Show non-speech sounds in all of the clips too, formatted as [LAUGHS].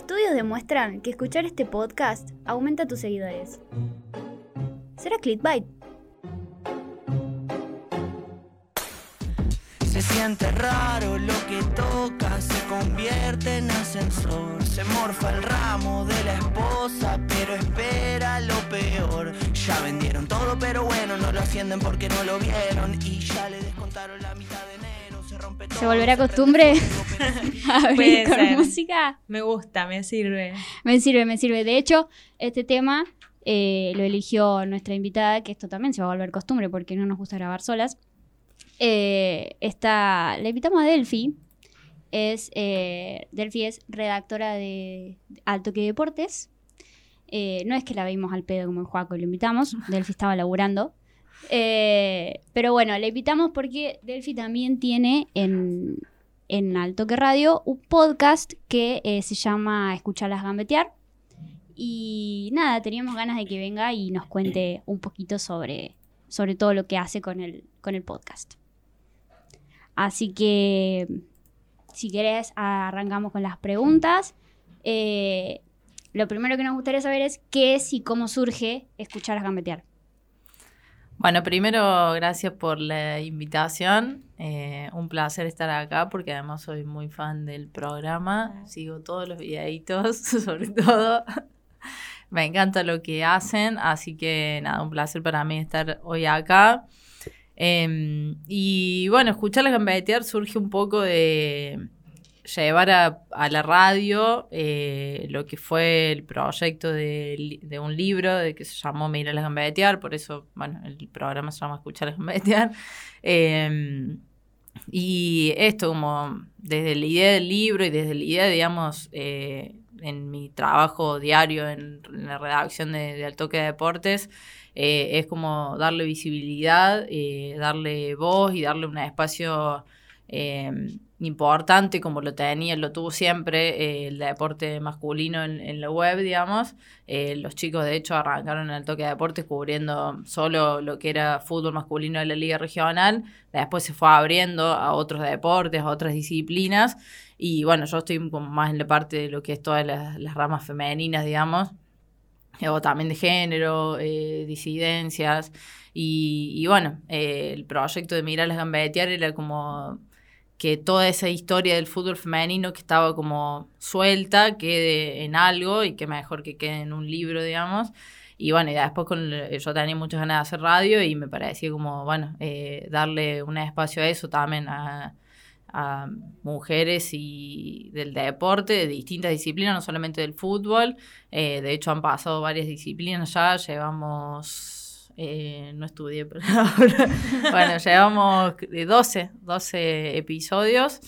Estudios demuestran que escuchar este podcast aumenta tus seguidores. ¿Será clickbait? Se siente raro lo que toca, se convierte en ascensor. Se morfa el ramo de la esposa, pero espera lo peor. Ya vendieron todo, pero bueno, no lo ascienden porque no lo vieron. Y ya le descontaron la mitad de. Se rompe todo. ¿Se volverá costumbre abrir [LAUGHS] Puede con ser. música? Me gusta, me sirve. Me sirve, me sirve. De hecho, este tema eh, lo eligió nuestra invitada, que esto también se va a volver costumbre porque no nos gusta grabar solas. Eh, está, le invitamos a Delphi. Es, eh, Delphi es redactora de Alto que Deportes. Eh, no es que la vimos al pedo como el Juaco y lo invitamos. Delphi estaba laburando. Eh, pero bueno, le invitamos porque Delphi también tiene en, en Alto que Radio un podcast que eh, se llama Escucharlas Gambetear. Y nada, teníamos ganas de que venga y nos cuente un poquito sobre, sobre todo lo que hace con el, con el podcast. Así que, si querés, arrancamos con las preguntas. Eh, lo primero que nos gustaría saber es qué es y cómo surge Escucharlas Gambetear. Bueno, primero, gracias por la invitación. Eh, un placer estar acá porque además soy muy fan del programa. Sigo todos los videitos, [LAUGHS] sobre todo. Me encanta lo que hacen, así que nada, un placer para mí estar hoy acá. Eh, y bueno, escuchar la gambetear surge un poco de llevar a, a la radio eh, lo que fue el proyecto de, un libro de que se llamó Mira las gambetear, por eso, bueno, el programa se llama Escuchar las gambetear. [LAUGHS] Eh, y esto como desde la idea del libro y desde la idea, digamos, eh, en mi trabajo diario en, la redacción de, de Al Toque de Deportes, eh, es como darle visibilidad, darle voz y darle un espacio eh, importante como lo tenía, lo tuvo siempre eh, el deporte masculino en, la web, digamos. Eh, los chicos, de hecho, arrancaron en el toque de deportes cubriendo solo lo que era fútbol masculino de la liga regional. Después se fue abriendo a otros deportes, a otras disciplinas. Y bueno, yo estoy más en la parte de lo que es todas las, ramas femeninas, digamos o también de género, eh, disidencias. Y, y bueno, el proyecto de Mirar las Gambetear era como que toda esa historia del fútbol femenino que estaba como suelta quede en algo y que mejor que quede en un libro, digamos. Y bueno, y después con, yo tenía muchas ganas de hacer radio y me parecía como, bueno, eh, darle un espacio a eso también a, a mujeres y del deporte, de distintas disciplinas, no solamente del fútbol. Eh, de hecho, han pasado varias disciplinas ya, llevamos, eh, no estudié, pero [LAUGHS] bueno, llevamos de 12, 12 episodios.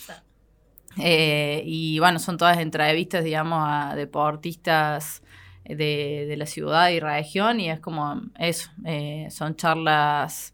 Eh, y bueno, son todas entrevistas, digamos, a deportistas de, de la ciudad y región y es como eso, eh, son charlas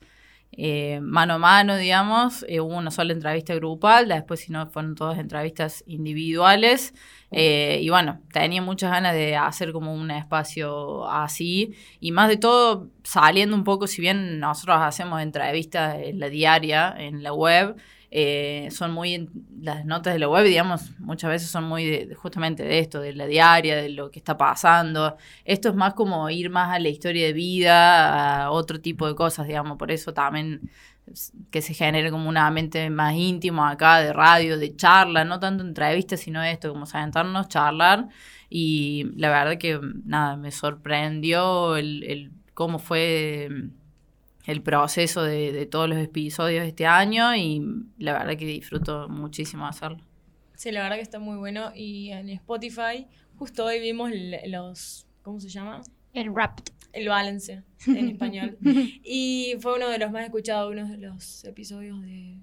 eh, mano a mano, digamos, eh, hubo una sola entrevista grupal, después si no fueron todas entrevistas individuales eh, y bueno, tenía muchas ganas de hacer como un espacio así y más de todo saliendo un poco, si bien nosotros hacemos entrevistas en la diaria, en la web, eh, son muy, las notas de la web, digamos, muchas veces son muy de- justamente de esto, de la diaria, de lo que está pasando. Esto es más como ir más a la historia de vida, a otro tipo de cosas, digamos, por eso también que se genere como un ambiente más íntimo acá de radio, de charla, no tanto entrevistas, sino esto, como sentarnos, charlar. Y la verdad que, nada, me sorprendió el, el cómo fue el proceso de, de todos los episodios de este año y la verdad que disfruto muchísimo hacerlo. Sí, la verdad que está muy bueno. Y en Spotify, justo hoy vimos los. ¿Cómo se llama? El rap. El balance en [LAUGHS] español. Y fue uno de los más escuchados, uno de los episodios de,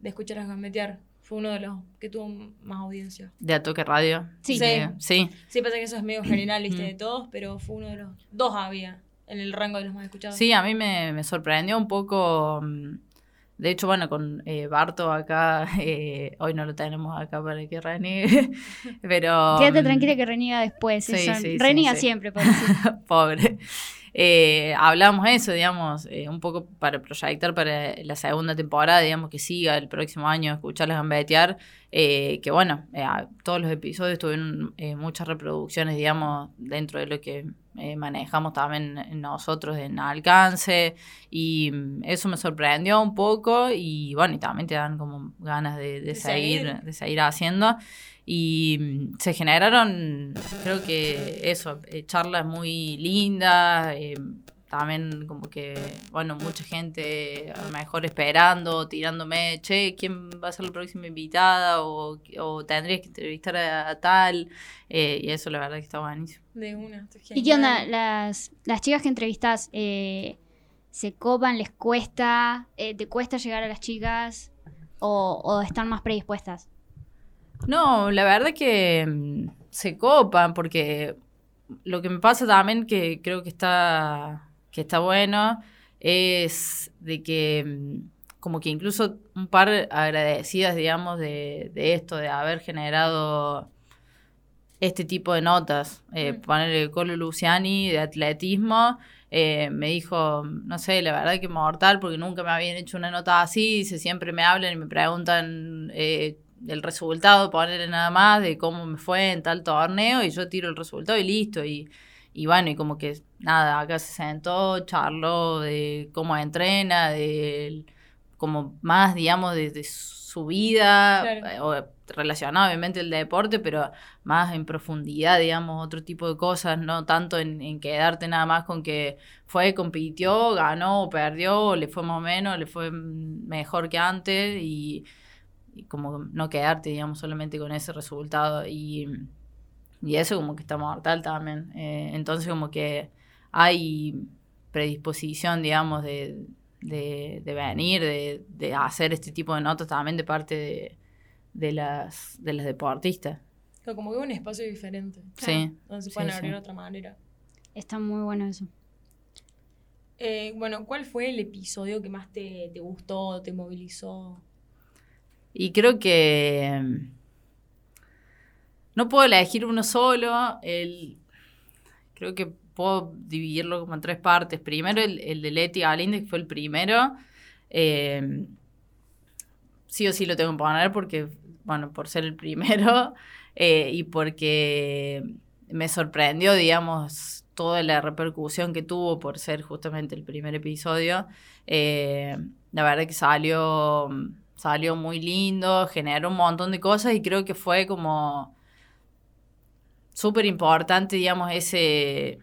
de Escuchar a Gambetear. Fue uno de los que tuvo más audiencia. De A Toque Radio. Sí. Sí. Sí. Sí, pasa que eso es medio general, viste, Mm. de todos, pero fue uno de los. Dos había en el rango de los más escuchados. Sí, a mí me, me sorprendió un poco. mm, De hecho, bueno, con eh, Barto acá, [LAUGHS] eh, hoy no lo tenemos acá para que reniegue, [LAUGHS] pero... Quédate mm, tranquila que reniega después. sí, eso- sí, reniega sí. siempre, pobrecito. [LAUGHS] Pobre. Eh, hablamos eso, digamos, eh, un poco para proyectar para la segunda temporada, digamos, que siga el próximo año, escucharlas gambetear, eh, que bueno, eh, todos los episodios tuvieron eh, muchas reproducciones, digamos, dentro de lo que manejamos también nosotros en alcance, y mm, eso me sorprendió un poco, y bueno, y también te dan como ganas de, de De seguir, seguir. de seguir haciendo. Y mm, se generaron, creo que eso, eh, charlas muy lindas, eh, también como que, bueno, mucha gente a lo mejor esperando, tirándome, che, ¿quién va a ser la próxima invitada? O, o tendrías que entrevistar a, a tal. eh, y eso la verdad que está buenísimo. De una. ¿Y qué onda? Las, las chicas que entrevistas eh, se copan, les cuesta, Eh, te cuesta llegar a las chicas o, o están más predispuestas. No, la verdad que mm, se copan porque lo que me pasa también que creo que está que está bueno es de que mm, como que incluso un par agradecidas, digamos, de, de esto, de haber generado este tipo de notas. Eh, Mm. Ponerle Colo Luciani de atletismo, eh, me dijo, no sé, la verdad que mortal, porque nunca me habían hecho una nota así, dice, siempre me hablan y me preguntan eh, el resultado, ponerle nada más, de cómo me fue en tal torneo, y yo tiro el resultado y listo, y, y bueno, y como que nada, acá se sentó, charló de cómo entrena, de como más, digamos, de, de su vida, Claro. eh, o relacionado obviamente el deporte, pero más en profundidad, digamos, otro tipo de cosas, no tanto en, en quedarte nada más con que fue, compitió, ganó o perdió, le fue más o menos, le fue mejor que antes, y, y como no quedarte, digamos, solamente con ese resultado. Y, y eso como que está mortal también. Eh, entonces como que hay predisposición, digamos, de, de, de venir, de, de hacer este tipo de notas también de parte de, de las, de las deportistas. Como que un espacio diferente. Sí. Donde se pueden sí. abrir de otra manera. Está muy bueno eso. Eh, bueno, ¿cuál fue el episodio que más te, te gustó, te movilizó? Y creo que mm, no puedo elegir uno solo. El, creo que puedo dividirlo como en tres partes. Primero el, el de Leti Galíndez, que fue el primero. Eh, sí o sí lo tengo que poner porque, bueno, por ser el primero [LAUGHS] eh, y porque me sorprendió, digamos, toda la repercusión que tuvo por ser justamente el primer episodio. Eh, la verdad que salió, salió muy lindo, generó un montón de cosas y creo que fue como súper importante, digamos, ese,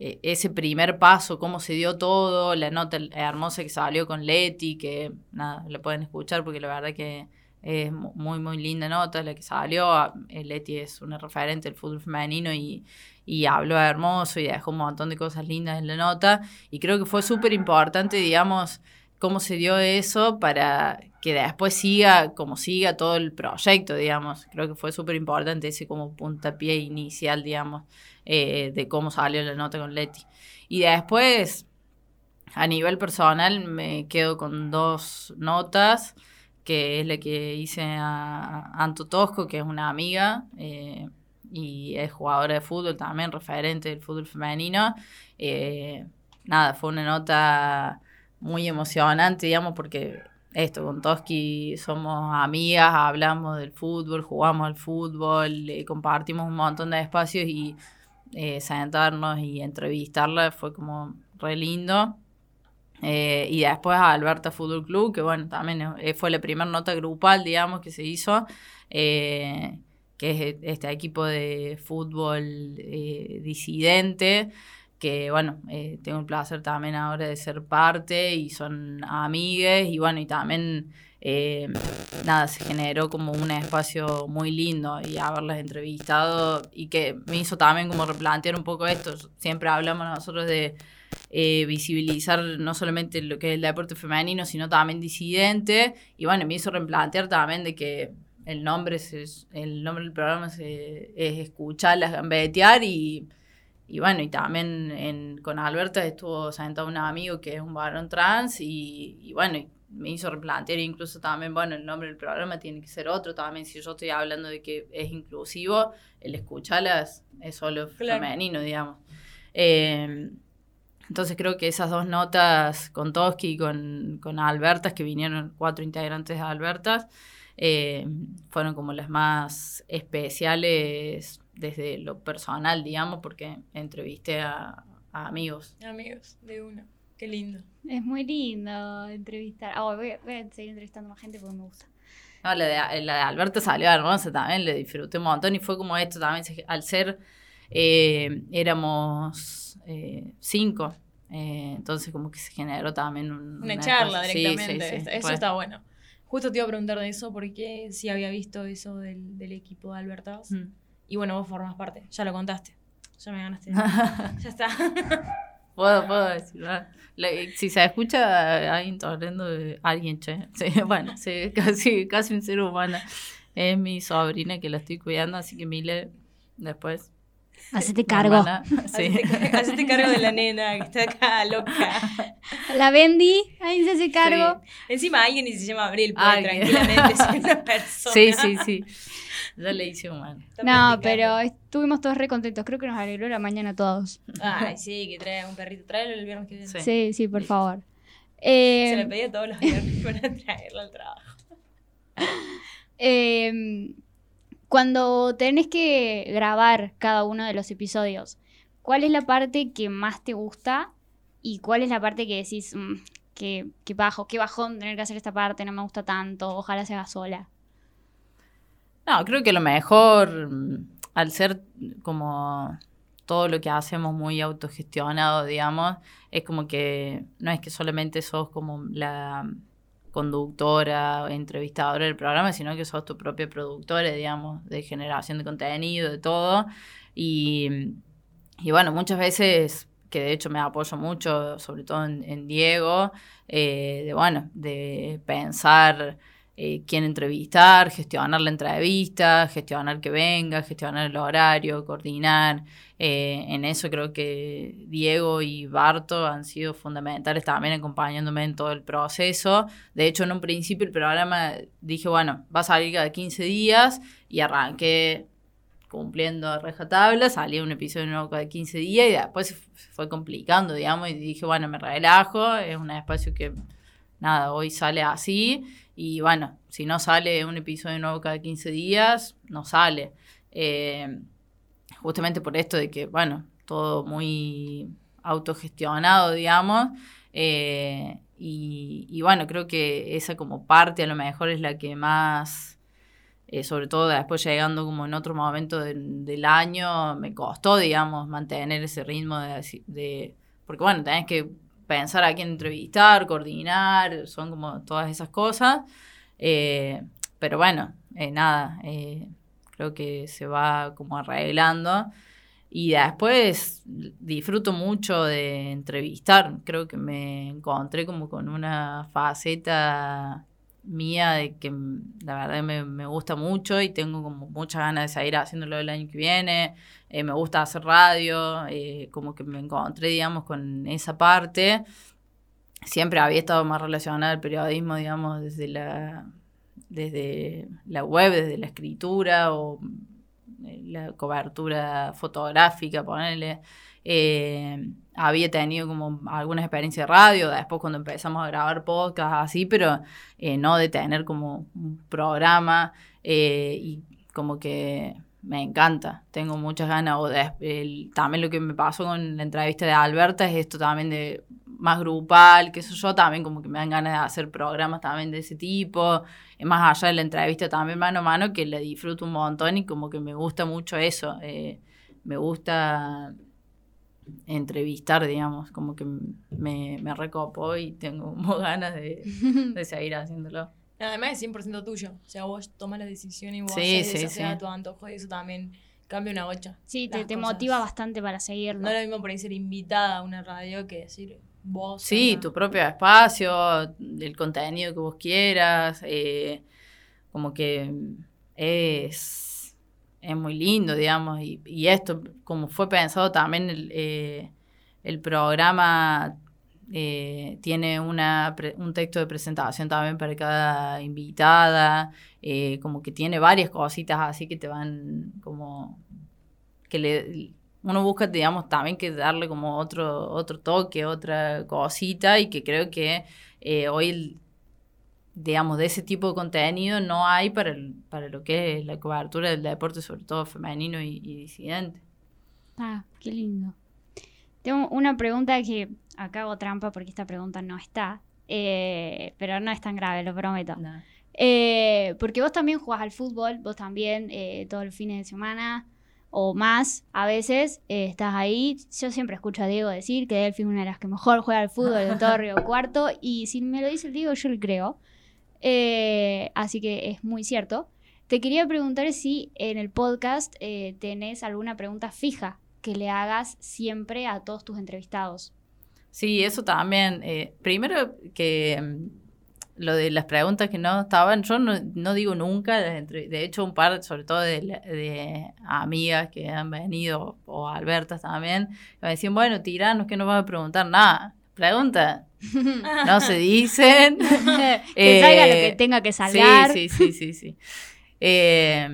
e- ese primer paso, cómo se dio todo, la nota hermosa que salió con Leti, que nada, la pueden escuchar porque la verdad que es mu- muy, muy linda nota la que salió. Ah, eh, Leti es una referente del fútbol femenino y, y habló hermoso y dejó un montón de cosas lindas en la nota. Y creo que fue súper importante, digamos, cómo se dio eso para que después siga como siga todo el proyecto, digamos. Creo que fue súper importante ese como puntapié inicial, digamos, eh, de cómo salió la nota con Leti. Y después, a nivel personal, me quedo con dos notas, que es la que hice a Anto Tosco, que es una amiga, eh, y es jugadora de fútbol también, referente del fútbol femenino. Eh, nada, fue una nota muy emocionante, digamos, porque esto, con Toski somos amigas, hablamos del fútbol, jugamos al fútbol, compartimos un montón de espacios y eh, sentarnos y entrevistarla fue como re lindo. Eh, y después a Alberta Fútbol Club, que bueno, también eh, fue la primera nota grupal, digamos, que se hizo, que es este equipo de fútbol disidente, que bueno, eh, tengo el placer también ahora de ser parte y son amigues y bueno, y también eh, nada, se generó como un espacio muy lindo y haberlas entrevistado y que me hizo también como replantear un poco esto, siempre hablamos nosotros de eh, visibilizar no solamente lo que es el deporte femenino, sino también disidente y bueno, me hizo replantear también de que el nombre, se- el nombre del programa es escucharlas gambetear y y bueno, y también en- con Alberta estuvo sentado un amigo que es un varón trans y, y bueno, y me hizo replantear incluso también, bueno, el nombre del programa tiene que ser otro también, si yo estoy hablando de que es inclusivo, el escucharlas es solo Claro. femenino, digamos. Eh, entonces creo que esas dos notas con Toski y con, con Albertas, que vinieron cuatro integrantes de Albertas, eh, fueron como las más especiales desde lo personal, digamos, porque entrevisté a, a amigos. Amigos, de uno. Qué lindo. Es muy lindo entrevistar. Ah, voy, a, voy a seguir entrevistando más gente porque me gusta. No, la de, la de Alberto salió hermosa también, le disfruté un montón y fue como esto también, al ser, eh, éramos eh, cinco, eh, entonces como que se generó también un- Una una charla cosa- directamente. sí, sí, eso está bueno. Justo te iba a preguntar de eso porque sí había visto eso del, del equipo de Albertas. Mm. Y bueno, vos formás parte. Ya lo contaste. Ya me ganaste. [LAUGHS] ya está. [LAUGHS] Puedo, puedo decir, ¿verdad? Le- si se escucha alguien torrendo de alguien, che. [LAUGHS] Sí, bueno, sí, casi, casi un ser humano. Es mi sobrina que la estoy cuidando, así que Mile, después. Hacete cargo. hermana, sí. Hacete, hacete cargo de la nena que está acá loca. La Bendy, ahí se hace cargo. Encima alguien y se llama Abril, puede tranquilamente ser una persona. Sí, sí, sí. Ya le hice humano. No, pero estuvimos todos re contentos. Creo que nos alegró la mañana a todos. Ay, sí, que trae un perrito. Tráelo el viernes que viene. Sí. Sí, sí, por favor. Se le Eh, pedía todos los viernes [LAUGHS] para traerlo al trabajo. eh, cuando tenés que grabar cada uno de los episodios, ¿cuál es la parte que más te gusta? ¿Y cuál es la parte que decís, "Mm, qué, qué bajo, qué bajón tener que hacer esta parte, no me gusta tanto, ojalá se haga sola? No, creo que lo mejor, mm, al ser como todo lo que hacemos muy autogestionado, digamos, es como que no es que solamente sos como la conductora entrevistadora del programa, sino que sos tu propia productora, digamos, de generación de contenido, de todo. Y, y bueno, muchas veces, que de hecho me apoyo mucho, sobre todo en, en Diego, eh, de bueno, de pensar eh, quién entrevistar, gestionar la entrevista, gestionar que venga, gestionar el horario, coordinar. Eh, en eso creo que Diego y Barto han sido fundamentales también acompañándome en todo el proceso. De hecho, en un principio el programa dije, bueno, va a salir cada 15 días y arranqué cumpliendo a rajatabla, salía un episodio nuevo cada 15 días y después se fue complicando, digamos, y dije, bueno, me relajo, es un espacio que, nada, hoy sale así y bueno, si no sale un episodio nuevo cada 15 días, no sale. Eh, justamente por esto de que, bueno, todo muy autogestionado, digamos. eh, y, bueno, creo que esa como parte a lo mejor es la que más, eh, sobre todo después llegando como en otro momento del- año, me costó, digamos, mantener ese ritmo de, de porque bueno, tenés que pensar a quién entrevistar, coordinar, son como todas esas cosas. Eh, pero bueno, eh, nada, eh, creo que se va como arreglando. Y después disfruto mucho de entrevistar. Creo que me encontré como con una faceta mía de que la verdad me gusta mucho y tengo como muchas ganas de seguir haciéndolo el año que viene. Eh, me gusta hacer radio, eh, como que me encontré, digamos, con esa parte. Siempre había estado más relacionada al periodismo, digamos, desde la, desde la web, desde la escritura o eh, la cobertura fotográfica, ponerle. había tenido como algunas experiencias de radio, después cuando empezamos a grabar podcast así, pero no de tener como un programa y como que me encanta, tengo muchas ganas. O de- el- también lo que me pasó con la entrevista de Alberta es esto también de más grupal, que eso yo también como que me dan ganas de hacer programas también de ese tipo, eh, más allá de la entrevista también mano a mano, que la disfruto un montón y como que me gusta mucho eso, eh, me gusta entrevistar, digamos, como que me, me recopó y tengo [LAUGHS] ganas de, de seguir haciéndolo. Además es 100% tuyo. O sea, vos tomas la decisión y vos Sí, haces sí, deshacer a sí. tu antojo y eso también cambia una bocha. Sí, te, te motiva bastante para seguirlo. No es lo mismo por ahí ser invitada a una radio que decir vos. Sí, tu propio espacio, el contenido que vos quieras, eh, como que es, es muy lindo, digamos, y, y esto, como fue pensado también, el, eh, el programa eh, tiene una, un texto de presentación también para cada invitada, eh, como que tiene varias cositas así que te van como que le uno busca, digamos, también que darle como otro, otro toque, otra cosita, y que creo que eh, hoy, digamos, de ese tipo de contenido no hay para, para lo que es la cobertura del deporte, sobre todo femenino y disidente. Ah, qué lindo. Tengo una pregunta que acá hago trampa porque esta pregunta no está, eh, pero no es tan grave, lo prometo. Eh, porque vos también jugás al fútbol, vos también eh, todos los fines de semana o más, a veces eh, estás ahí. Yo siempre escucho a Diego decir que Delphi es una de las que mejor juega al fútbol de todo Río [LAUGHS] Cuarto y si me lo dice el Diego yo le creo. Así que es muy cierto. Te quería preguntar si en el podcast tenés alguna pregunta fija que le hagas siempre a todos tus entrevistados. Sí, eso también. eh, primero que mm, lo de las preguntas que no estaban, yo no, no digo nunca, de hecho un par, sobre todo de amigas que han venido, o Albertas también, me decían, bueno, tiranos que no vas a preguntar nada. Pregunta, [LAUGHS] no se dicen. [LAUGHS] que salga lo que Eh, tenga que salgar. Sí, sí, sí, sí, sí. Eh,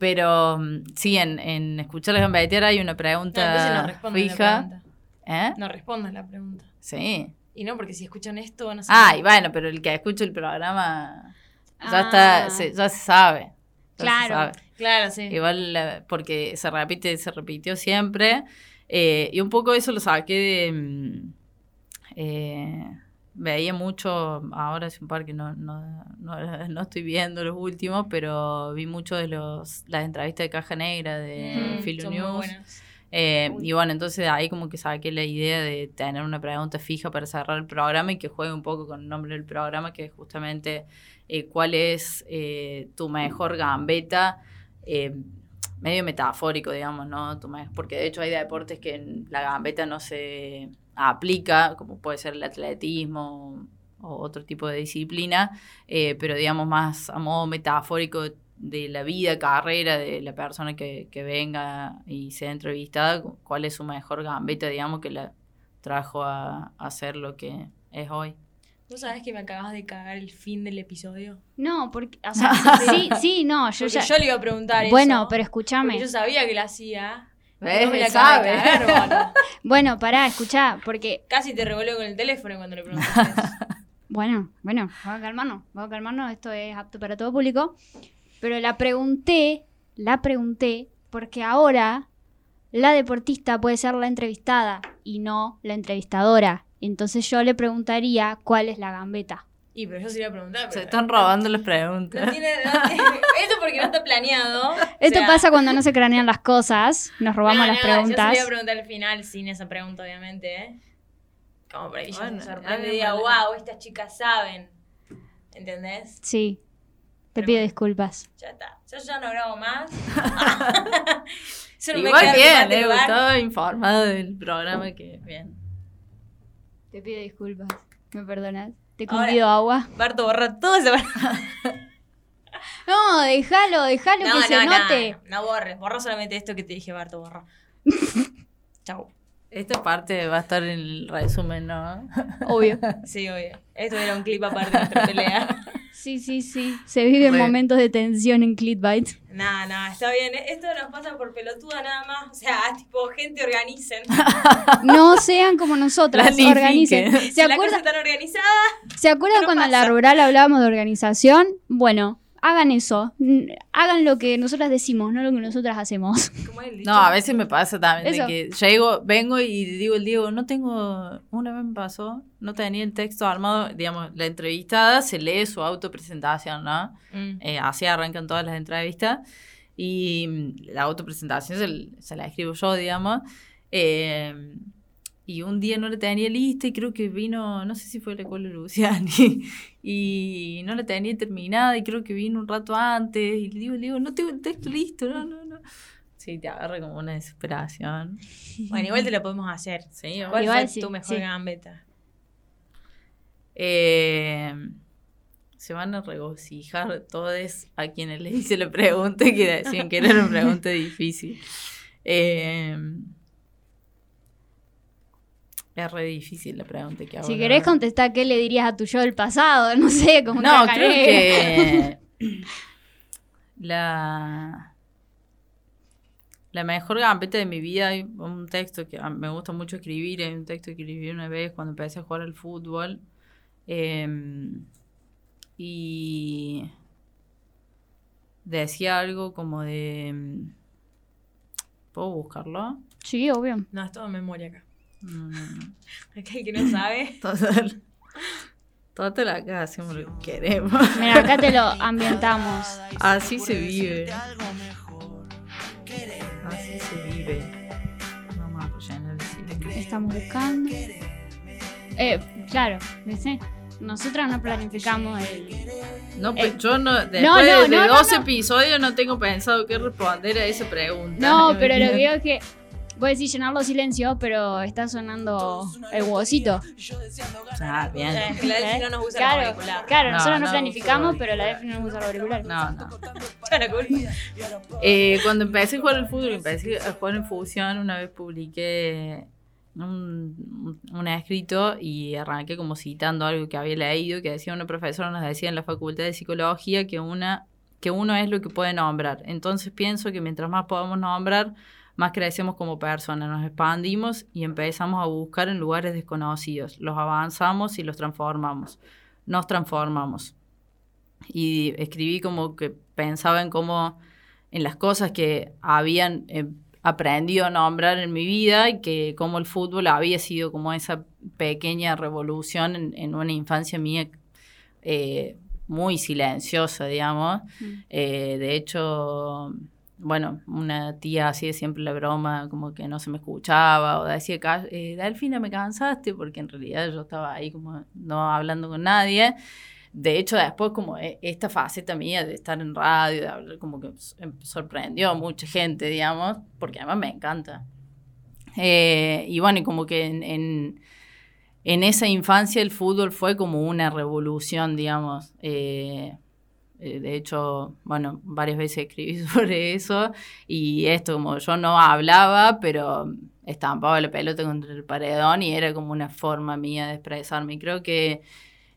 pero mm, sí, en, en escuchar la gambetear hay una No, pregunta no la fija. pregunta. ¿Eh? No respondan la pregunta. Sí. Y no, porque si escuchan esto van a Ah, y bueno, pero el que escucha el programa ya está, Ah. se- ya se sabe. ya se Claro. sabe. Claro, sí. Igual porque se repite, se repitió siempre. eh, y un poco eso lo saqué de. mm, eh, veía mucho, ahora hace un par que no, no, no, [LAUGHS] no estoy viendo los últimos, pero vi mucho de los las entrevistas de Caja Negra de Mm, Filo News. Eh, y bueno, entonces ahí como que saqué la idea de tener una pregunta fija para cerrar el programa y que juegue un poco con el nombre del programa, que es justamente eh, cuál es eh, tu mejor gambeta, eh, medio metafórico, digamos, ¿no? Porque de hecho hay deportes que la gambeta no se aplica, como puede ser el atletismo o otro tipo de disciplina, eh, pero digamos más a modo metafórico de la vida, carrera de la persona que, que venga y sea entrevistada, cu- cuál es su mejor gambeta, digamos, que la trajo a, a ser lo que es hoy. ¿Vos sabés que me acabas de cagar el fin del episodio? No, porque, o sea, [LAUGHS] sí, sí, no, yo Porque ya. yo le iba a preguntar eso. bueno, pero escúchame. yo sabía que la hacía. [LAUGHS] ¿Ves? No me la Sabe. acabas [LAUGHS] de cagar, boludo. Bueno, pará, escuchá, porque. Casi te revoleo con el teléfono cuando le preguntaste. [LAUGHS] Bueno, bueno, vamos a calmarnos, vamos a calmarnos, esto es apto para todo público. Pero la pregunté, la pregunté, porque ahora la deportista puede ser la entrevistada y no la entrevistadora. Entonces yo le preguntaría cuál es la gambeta. Y pero yo se iba a preguntar. Se están robando las No preguntas. tiene, no tiene- [LAUGHS] esto porque no está planeado. Esto O sea, pasa cuando no se cranean las cosas, nos robamos no, las no, Yo preguntas. le iba a preguntar al final sin esa pregunta, obviamente, ¿eh? Como para que ella Bueno, se sorprende y diga, wow, estas chicas saben. ¿Entendés? Sí, te Pero pido bueno. disculpas. Ya está. Yo ya no grabo más. [LAUGHS] [LAUGHS] Eso no me Igual bien, remate eh, estaba informado del programa que bien. Te pido disculpas. ¿Me perdonas? Te he agua. Barto, borra todo ese [LAUGHS] No, déjalo, déjalo que se note. No, no borres. Borra solamente esto que te dije, Barto, borra. [LAUGHS] Chau. Esta parte va a estar en el resumen, ¿no? Obvio. [LAUGHS] Sí, oye. Esto era un clip aparte de nuestra pelea. [LAUGHS] Sí, sí, sí. Se viven momentos de tensión en Clickbait. Nada, nada, está bien. Esto nos pasa por pelotuda nada más. O sea, tipo, gente organicen. [LAUGHS] No sean como nosotras, Planifiquen. organicen. Si ¿Se la cosa acuerdan, está organizada, ¿se acuerdan no cuando en la rural hablábamos de organización? Bueno, hagan eso. Hagan lo que nosotras decimos, no lo que nosotras hacemos. [LAUGHS] No, a veces me pasa también de que llego, vengo y digo el Diego, no tengo, una vez me pasó, no tenía el texto armado, digamos, la entrevistada se lee su autopresentación, ¿no? Mm. Eh, así arrancan todas las entrevistas y mm, la autopresentación se, se la escribo yo, digamos. eh, y un día no la tenía lista y creo que vino, no sé si fue la Colo Luciani, [LAUGHS] y no la tenía terminada y creo que vino un rato antes y le digo, le digo, no tengo el texto listo, no, no, no. Sí, te agarra como una desesperación. Bueno, igual te lo podemos hacer. Sí. ¿Cuál Igual fue sí, tu mejor sí. gambeta? Eh, se van a regocijar todos a quienes les hice la pregunta y que decían que era una pregunta difícil. Eh, es re difícil la pregunta que hago. Si querés contestar qué le dirías a tu yo del pasado, [LAUGHS] no sé, como No, creo que [LAUGHS] la la mejor gambeta de mi vida, hay un texto que a- me gusta mucho escribir, hay un texto que escribí una vez cuando empecé a jugar al fútbol. em, y decía algo como de... ¿Puedo buscarlo? Sí, obvio. No, es todo memoria acá. No, no, no. [LAUGHS] Acá el que no sabe. [LAUGHS] Total. Total acá hacemos lo que queremos. Mira, acá te lo [LAUGHS] ambientamos. Así se vive. Algo mejor. Querer Así se vive. Vamos a rellenar el silencio. Estamos buscando. Eh, claro, ¿viste? Nosotros no planificamos el. No, pues yo no, después no, de, no, de no, no, 12 no. episodios no tengo pensado qué responder a esa pregunta. No, pero lo que digo es que. Voy a decir llenarlo silencio, pero está sonando el huevocito. Ah, bien. Que la Delphi no nos usa el Claro, auricular. claro, No, nosotros no, no planificamos, pero la DF no usa el auricular. No, no. Eh, cuando empecé a jugar al fútbol, empecé a jugar en fusión, una vez publiqué un, un escrito y arranqué como citando algo que había leído, que decía una profesora, nos decía en la facultad de psicología que una que uno es lo que puede nombrar. Entonces pienso que mientras más podamos nombrar, más crecemos como personas, nos expandimos y empezamos a buscar en lugares desconocidos, los avanzamos y los transformamos, nos transformamos. Y escribí como que pensaba en cómo en las cosas que habían eh, aprendido a nombrar en mi vida y que como el fútbol había sido como esa pequeña revolución en, en una infancia mía eh, muy silenciosa, digamos. Mm. Eh, de hecho, bueno, una tía hacía siempre la broma como que no se me escuchaba o decía, "Ca- eh, Delfina, me cansaste, porque en realidad yo estaba ahí como no hablando con nadie. De hecho, después como e- esta faceta mía de estar en radio, de hablar, como que em- sorprendió a mucha gente, digamos, porque además me encanta. Eh, y bueno, como que en, en, en esa infancia el fútbol fue como una revolución, digamos. Eh, eh, de hecho, bueno, varias veces escribí [LAUGHS] sobre eso y esto como yo no hablaba, pero estampaba la pelota contra el paredón y era como una forma mía de expresarme. Creo que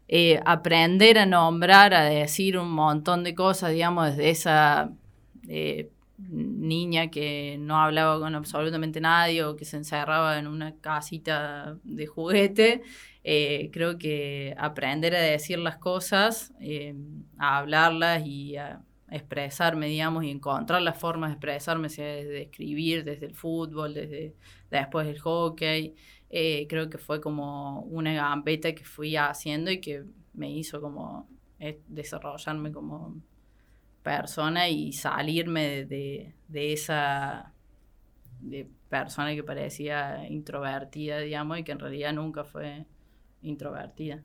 eh, aprender a nombrar, a decir un montón de cosas, digamos, desde esa eh, niña que no hablaba con absolutamente nadie o que se encerraba en una casita de juguete, eh, creo que aprender a decir las cosas, eh, a hablarlas y a expresarme, digamos, y encontrar las formas de expresarme, sea desde escribir, desde el fútbol, desde después el hockey, eh, creo que fue como una gambeta que fui haciendo y que me hizo como eh, desarrollarme como persona y salirme de, de- de esa de persona que parecía introvertida, digamos, y que en realidad nunca fue introvertida.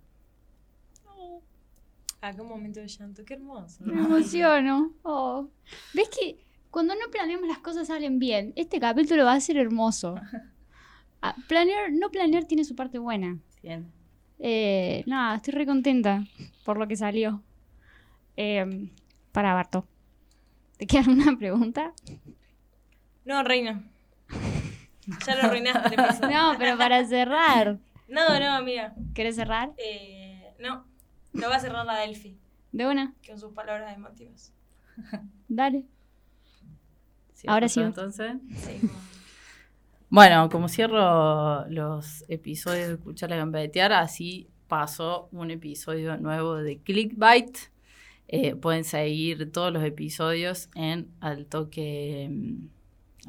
Acá un momento de llanto, qué hermoso. Me emociono. Oh. ¿Ves que cuando no planeamos las cosas salen bien? Este capítulo va a ser hermoso. [LAUGHS] Ah, planear, no planear tiene su parte buena. Bien. Eh, nada, estoy re contenta por lo que salió. Eh, para Barto. ¿Te queda alguna [LAUGHS] pregunta? No, reina. [LAUGHS] Ya lo episodio. No, pero para cerrar. No, no, amiga. ¿Querés cerrar? Eh, no. Lo va a cerrar la Delphi, De una. con sus palabras emotivas. Dale. ¿Cierro Ahora sí. Entonces. Sí. Bueno, como cierro los episodios de Escuchar la Gambetear, así pasó un episodio nuevo de Clickbait. Eh, pueden seguir todos los episodios en Al Toque mm,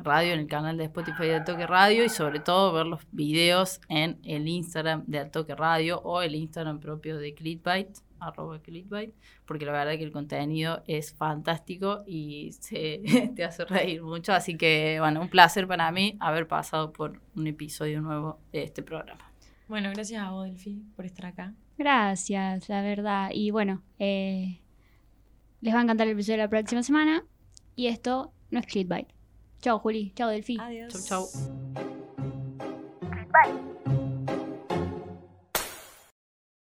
Radio, en el canal de Spotify de Al Toque Radio y sobre todo ver los videos en el Instagram de Al Toque Radio o el Instagram propio de Clickbait, arroba Clickbait, porque la verdad que el contenido es fantástico y se, [LAUGHS] te hace reír mucho. Así que, bueno, un placer para mí haber pasado por un episodio nuevo de este programa. Bueno, gracias a vos, Delphi, por estar acá. Gracias, la verdad. Y bueno, eh, les va a encantar el episodio de la próxima semana. Y esto no es Clickbait. Chao, Juli. Chao, Delphi. Adiós. Chau, chau. Bye.